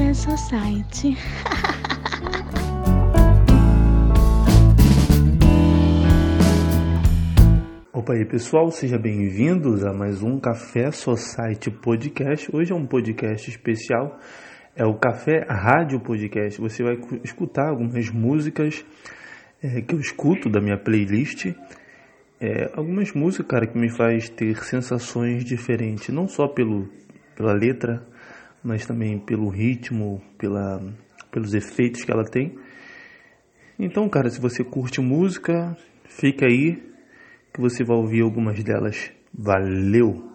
Café Society. Opa aí pessoal, sejam bem-vindos a mais um Café Society Podcast. Hoje é um podcast especial, é o Café Rádio Podcast. Você vai escutar algumas músicas é, que eu escuto da minha playlist. É, algumas músicas, cara, que me faz ter sensações diferentes, não só pelo, pela letra, mas também pelo ritmo, pela, pelos efeitos que ela tem. Então, cara, se você curte música, fica aí que você vai ouvir algumas delas. Valeu!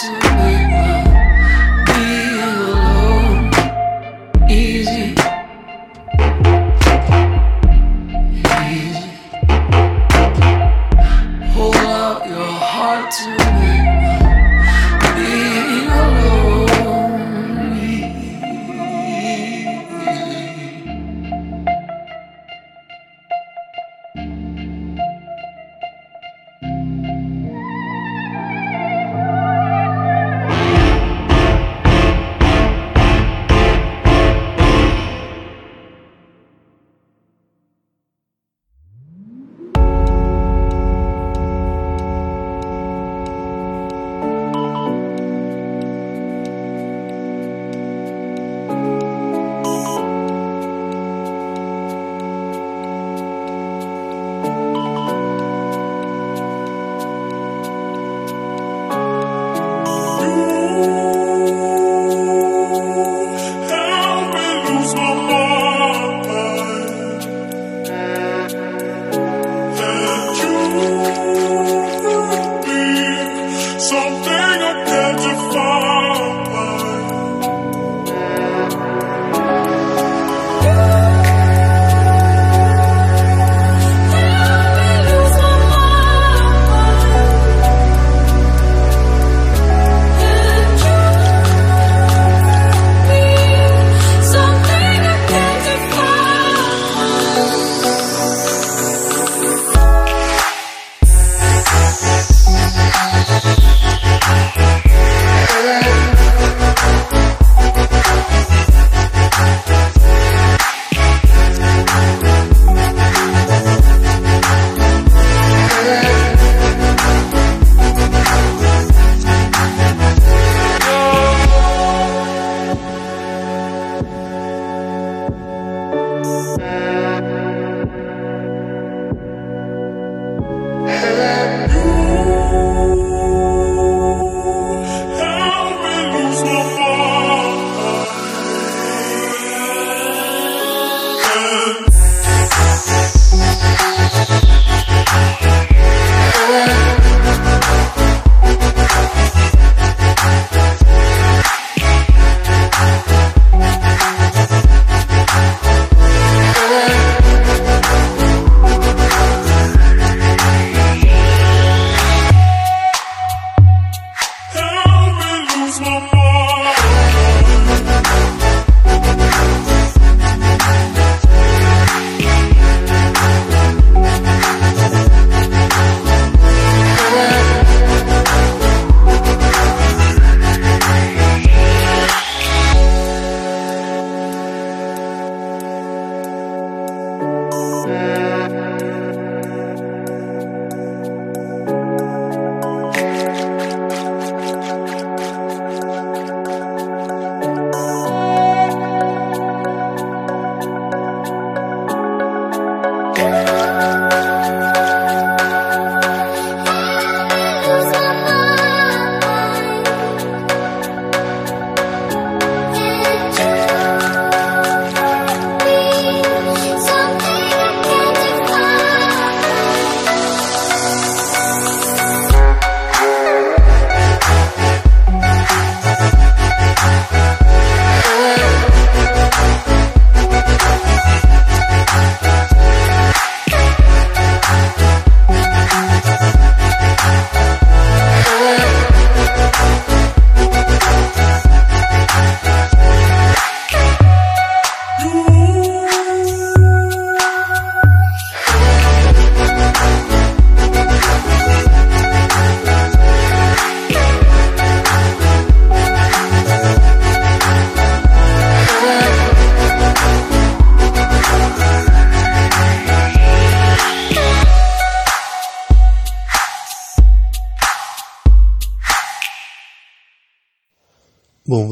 tonight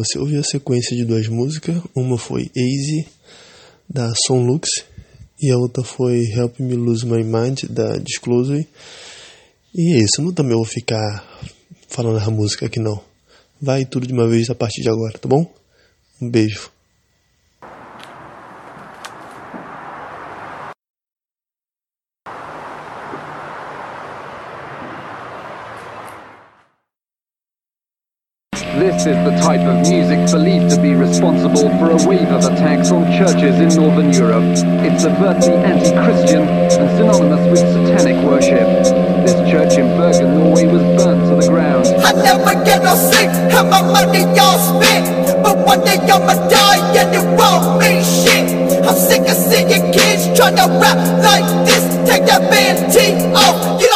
você ouviu a sequência de duas músicas. Uma foi Easy, da Sonlux, e a outra foi Help Me Lose My Mind, da Disclosure. E é isso, eu não também vou ficar falando a música aqui não. Vai tudo de uma vez a partir de agora, tá bom? Um beijo. This is the type of music believed to be responsible for a wave of attacks on churches in Northern Europe. It's overtly anti-Christian and synonymous with satanic worship. This church in Bergen, Norway was burnt to the ground. I never get no sick, have my money all spent. But one day I'ma die and it won't mean shit. I'm sick of seeing kids trying to rap like this. Take that band T off, you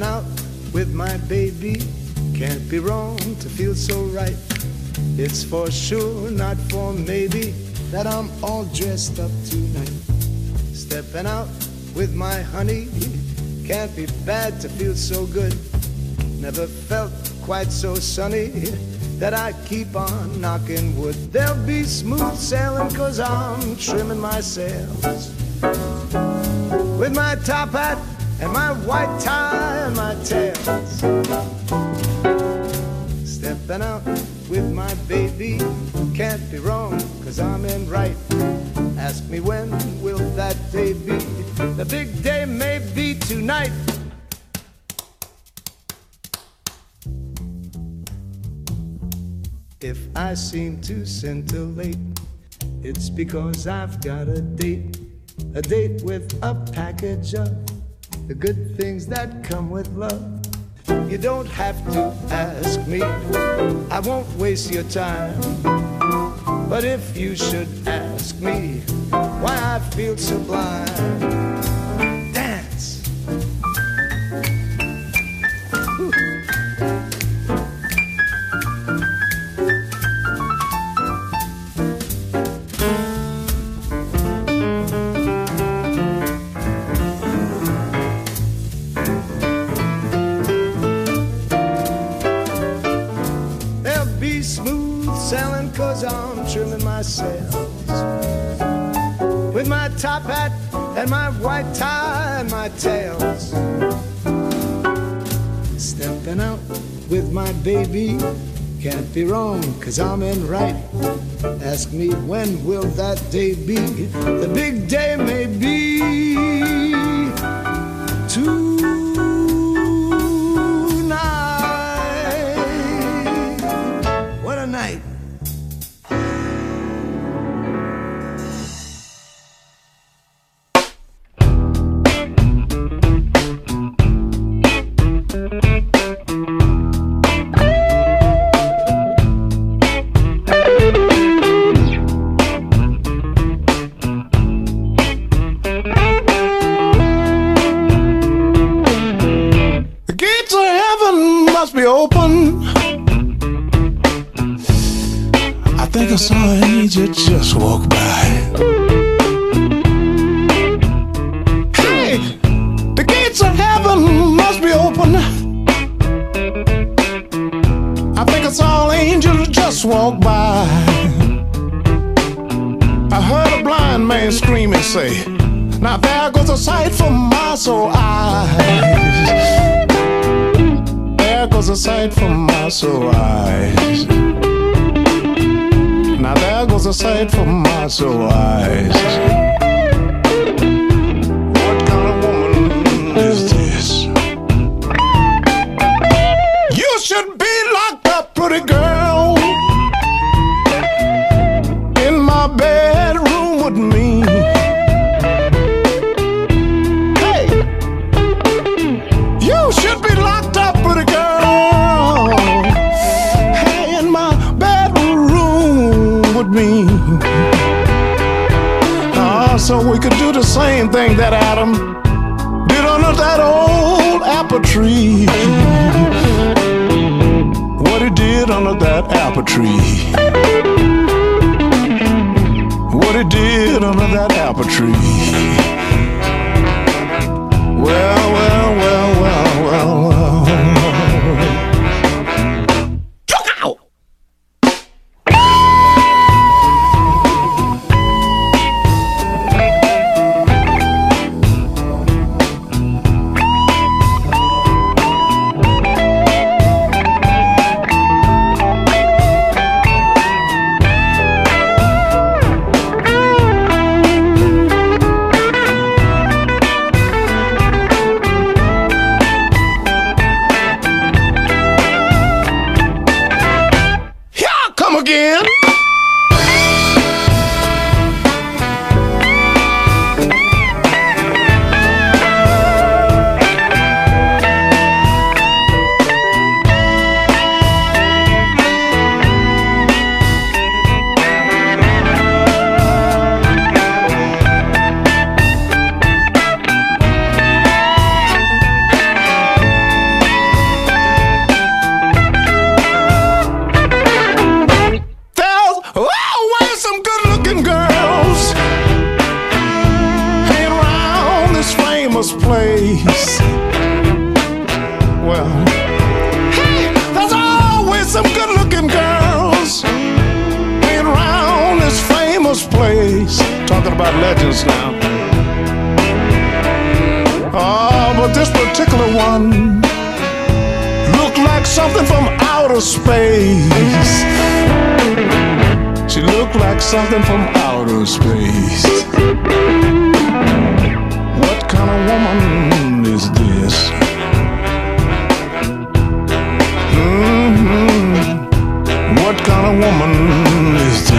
Stepping out with my baby can't be wrong to feel so right. It's for sure, not for maybe, that I'm all dressed up tonight. Stepping out with my honey can't be bad to feel so good. Never felt quite so sunny that I keep on knocking wood. There'll be smooth sailing cause I'm trimming my sails. With my top hat and my white tie and my tails. Stepping out with my baby can't be wrong cause I'm in right. Ask me when will that day be? The big day may be tonight. If I seem to scintillate, it's because I've got a date, a date with a package of the good things that come with love. You don't have to ask me, I won't waste your time. But if you should ask me why I feel sublime, baby can't be wrong cause I'm in right. Ask me when will that day be? The big day may be an angel just walk by. Hey, the gates of heaven must be open. I think I saw an angel just walk by. I heard a blind man scream and say, Now there goes a sight for my soul eyes. There goes a sight for my soul eyes. Now there goes a sight for my soul eyes. Did under that apple tree. What he did under that apple tree. Well, well, first place. Well, hey, there's always some good looking girls playing around this famous place. Talking about legends now. Oh, but this particular one looked like something from outer space. She looked like something from outer space kind of woman is this? Mm -hmm. What kind of woman is this?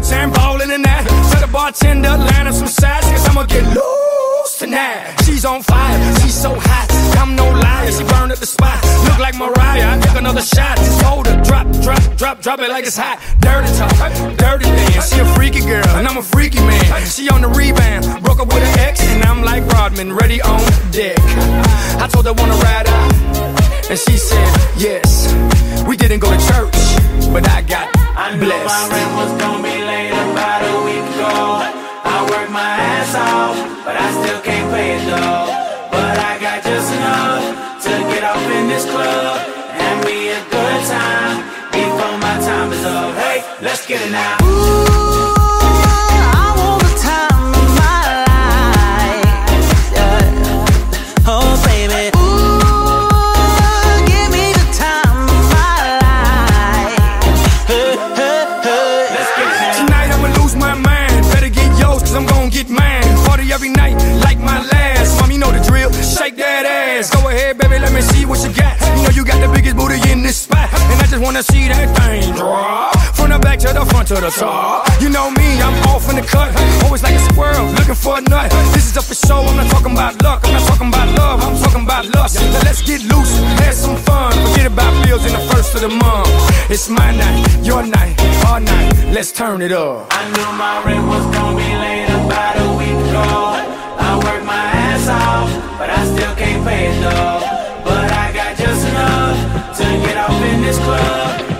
A good ballin' in that. Tell the bartender line up some sides, cause I'ma get loose tonight. She's on fire, she's so hot. I'm no liar, she burned up the spot. Look like Mariah, I took another shot. Hold her, drop, drop, drop, drop it like it's hot. Dirty talk, dirty dance. She a freaky girl, and I'm a freaky man. She on the rebound, broke up with an ex, and I'm like Rodman, ready on deck. I told her wanna ride out. And she said, yes. We didn't go to church, but I got I knew my blessed. rent was gonna be late about a week ago. I worked my ass off, but I still can't pay it though. But I got just enough to get off in this club. Have me a good time before my time is up. Hey, let's get it now. Ooh, me see what you got. You know you got the biggest booty in this spot. And I just wanna see that thing drop. From the back to the front to the top. You know me, I'm off in the cut. Always like a squirrel, looking for a nut. This is up for show, I'm not talking about luck. I'm not talking about love, I'm talking about lust. Now let's get loose, have some fun. Forget about bills in the first of the month. It's my night, your night, our night. Let's turn it up. I knew my rent was gonna be late about a week ago. I worked my ass off, but I still can't pay it though. To get off in this club.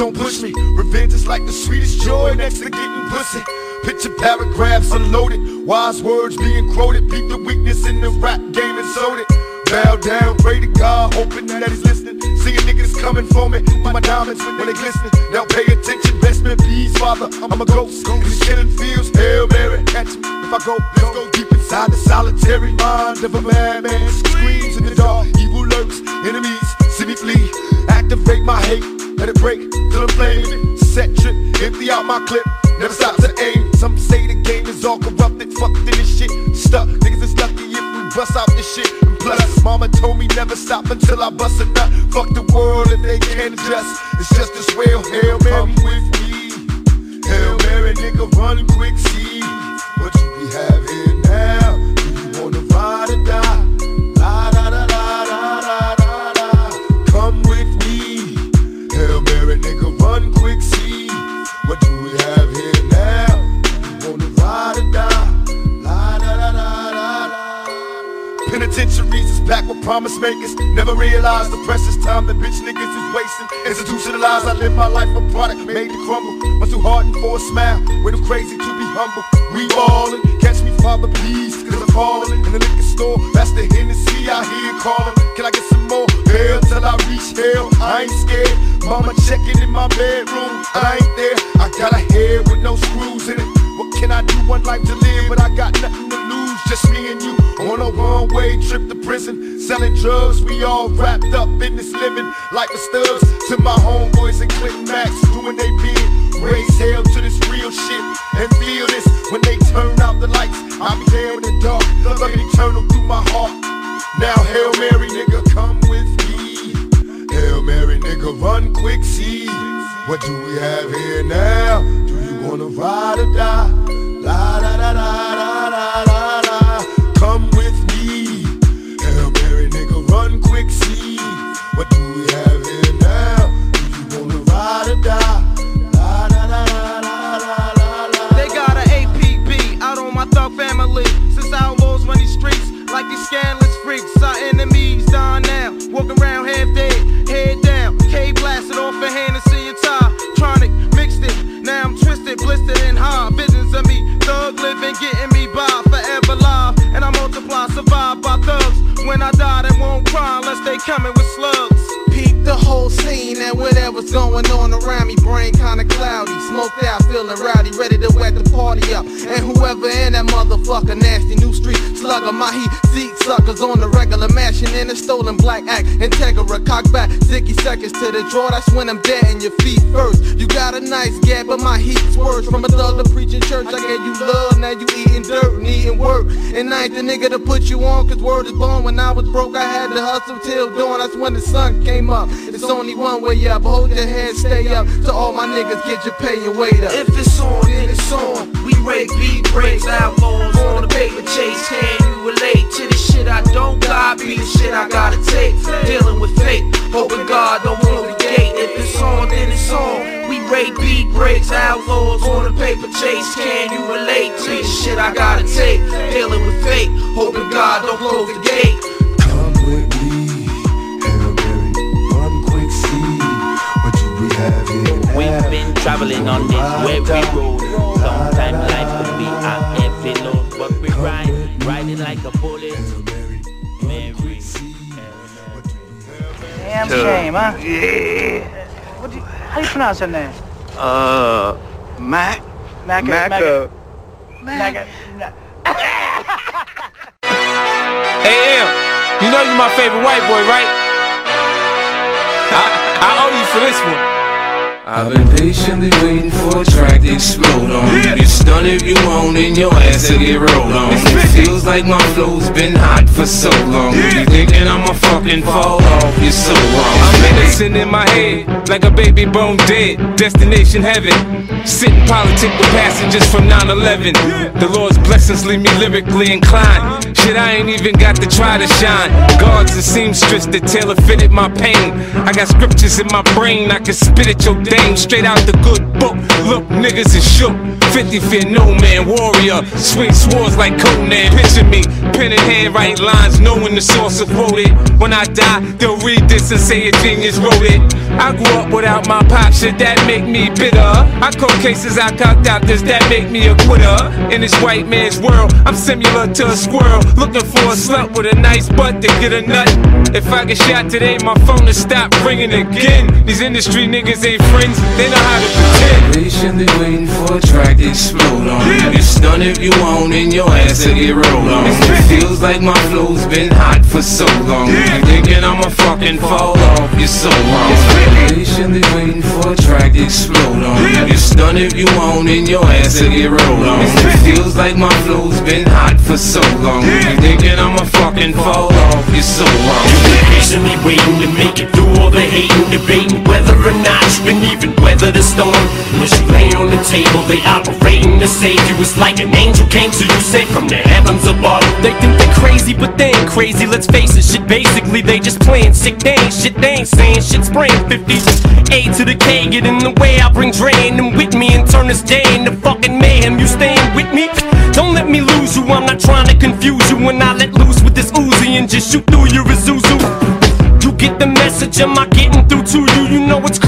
Don't push me. Revenge is like the sweetest joy next to getting pussy. Picture paragraphs unloaded, wise words being quoted. Beat the weakness in the rap game and sold it. Bow down, pray to God, hoping that he's listening. Seeing niggas coming for me, my diamonds when they glistening. Now pay attention, best man, please, father. I'm a ghost, in these killing fields. Hail Mary, catch me if I go. Let's go deep inside the solitary mind of a madman. Screams in the dark, evil lurks, enemies see me flee. Activate my hate, let it break till I'm flaming. Set trip, empty out my clip, never stop to aim. Some say the game is all corrupted, fucked in this shit. Stuck, niggas is lucky if we bust out this shit. And plus, mama told me never stop until I bust a nut. Fuck the world if they can't adjust. It's just as well, Hail Mary with me. Hail Mary, nigga, run quick, see what you be having promise makers never realized the precious time that bitch niggas is wasting. Institutionalized, I live my life a product made to crumble. Much too hardened for a smile, way too crazy to be humble. We ballin', catch me, father, please, cause I'm falling. In the liquor store, that's the Hennessy I hear calling. Can I get some more? Hell till I reach hell, I ain't scared. Mama checking in my bedroom, I ain't there. I got a head with no screws in it. What can I do? One life to live, but I got nothing. Just me and you on a one-way trip to prison, selling drugs. We all wrapped up in this living like the studs. To my homeboys and Clinton Max doing they bid. Raise hell to this real shit and feel this when they turn out the lights. I'll be there in the dark, love eternal through my heart. Now Hail Mary, nigga, come with me. Hail Mary, nigga, run quick, see. What do we have here now? Do you wanna ride or die? La da da da da da. Whole scene and whatever's going on around me. Brain kinda cloudy, smoked out, feeling rowdy, ready to wet the party up. And whoever in that motherfucker, nasty new street slugger, my heat seat suckers on the regular, mashing in a stolen black act. Integra, cock back, sticky seconds to the draw. That's when I'm dead in your feet first. You got a nice gap, but my heat's worse. From a thug to preaching church, I gave you love, now you eating dirt and eating work. And I ain't the nigga to put you on, cause word is born. When I was broke, I had to hustle till dawn. That's when the sun came up. It's only one way up. Hold your head, stay up. To all my niggas, get your pay and wait up. If it's on, then it's on. We rake beat breaks, outlaws on the paper chase. Can you relate to the shit I don't got? Be the shit I gotta take. Dealing with fate, hoping God don't close the gate. If it's on, then it's on. We rake beat breaks, outlaws on the paper chase. Can you relate to the shit I gotta take? Dealing with fate, hoping God don't close the gate. We've been traveling on this weary road. Sometimes life can be a heavy load, but we ride, riding like a bullet. Mary. Damn shame, huh? Yeah. What do you, how do you pronounce your name? Uh, Mac. Mac. Macca. Mac. Hey, M, you know you're my favorite white boy, right? I, I owe you for this one. I've been patiently waiting for a track to explode on. You get stunned if you want, and your ass will get rolled on. It feels like my flow's been hot for so long. You thinking I'ma fucking fall off? You're so wrong. I'm medicine in my head, like a baby bone dead. Destination heaven. Sitting politic with passengers from 9-11. The Lord's blessings leave me lyrically inclined. Shit, I ain't even got to try to shine. Guards and seamstress that tailor fitted my pain. I got scriptures in my brain, I can spit at your straight out the good book. Look, niggas is shook. 50 fear no man, warrior. Swing swords like Conan. Picture me, pen in hand, write lines, knowing the source of quoted. When I die, they'll read this and say a genius wrote it. I grew up without my pop, shit that make me bitter. I call cases, I cocked out this that make me a quitter. In this white man's world, I'm similar to a squirrel. Looking for a slut with a nice butt to get a nut. If I get shot today, my phone will stop ringing again. These industry niggas ain't friends, they know how to pretend. Patiently waiting for a track to explode on. You get stunned if you want, and your ass will get rolled on. It feels like my flow's been hot for so long. You thinking I'ma fucking fall off? You're so wrong. Patiently waiting for a track to explode on. You get stunned if you want, and your ass will get rolled on. It feels like my flow's been hot for so long. You thinking I'ma fucking fall off? You're so wrong. patiently waiting to make it through all the hating, debating whether or not you can even weather the storm. When you lay on the table, they operating to save you. It's like an angel came to you, sent from the heavens above. They think they crazy, but they ain't crazy. Let's face it, shit. Basically, they just playing sick. They shit. They ain't saying shit. Spraying 50. A to the K, get in the way. I bring drain them with me and turn this day into fucking mayhem. You staying with me? Don't let me lose you. I'm not trying to confuse you. When I let loose with this Uzi and just shoot through your Isuzu. You get the message, am I getting through to you? You know what's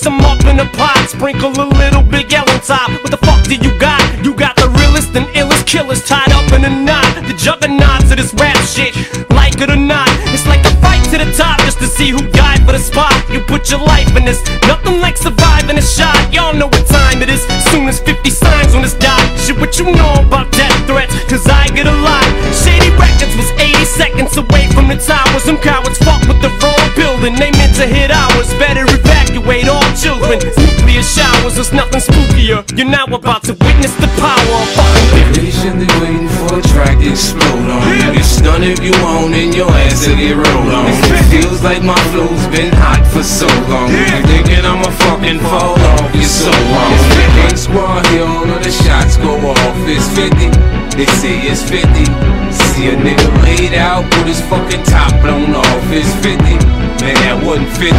mix them up in a pot. Sprinkle a little Big L on top. What the fuck do you got? You got the realest and illest killers tied up in a knot. The juggernauts of this rap shit, like it or not. It's like a fight to the top just to see who died for the spot. You put your life in this, nothing like surviving a shot. Y'all know what time it is. Soon as 50 signs on this dot. Shit, what you know about death threats? Cause I get a lot. Shady Records was 80 seconds away from the towers. Some cowards fuck with the wrong building. They meant to hit ours. Better evacuate all children. Nuclear showers, there's nothing spookier. You're now about to witness the power of fucking Patiently waiting for a track to explode on you. You stun if you want and your ass will get rolled on. It feels like my flow's been hot for so long. You thinking I'ma fucking fall off? You're so wrong. Gang squad here, all of the shots go off. It's 50. They say it's 50. See a nigga laid out with his fucking top blown off. It's 50. Man, that wasn't 50.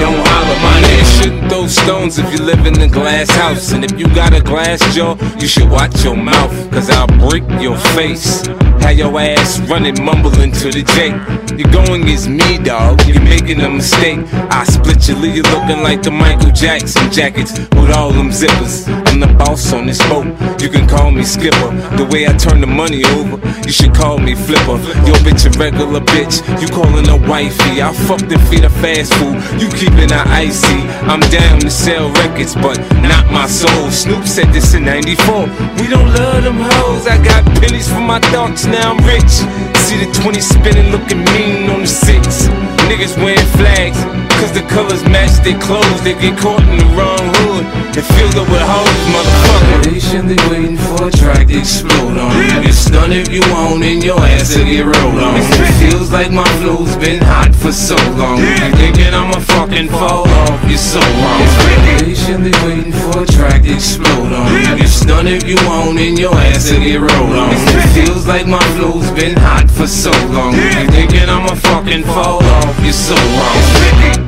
Don't holler, my nigga. Shouldn't throw stones if you live in a glass house. And if you got a glass jaw, you should watch your mouth. Cause I'll break your face. Have your ass running, mumbling to the J. You're going against me, dog. You're making a mistake. I split your you looking like the Michael Jackson jackets with all them zippers. I'm the boss on this boat. You can call me skipper. The way I turn the money over, you should call me flipper. Yo, bitch, a regular bitch. You calling a wifey. I fucked and her fast food. You keeping her icy. I'm down to sell records, but not my soul. Snoop said this in 94. We don't love them hoes. I got pennies for my thoughts, now I'm rich. See the 20 spinning, looking mean on the six. Niggas wearing flags, cause the colors match their clothes. They get caught in the wrong hood and filled up with hoes, motherfucker. Patiently waiting for a track to explode on you. You stun if you want and your ass will get rolled on. It feels like my flow's been hot for so long. You thinking I'ma fucking fall off? You're so wrong. Patiently waiting for a track to explode on. You stun if you want and your ass will get rolled on. It feels like my flow's been hot for so long. You thinking I'ma fucking fall off? You're so wrong.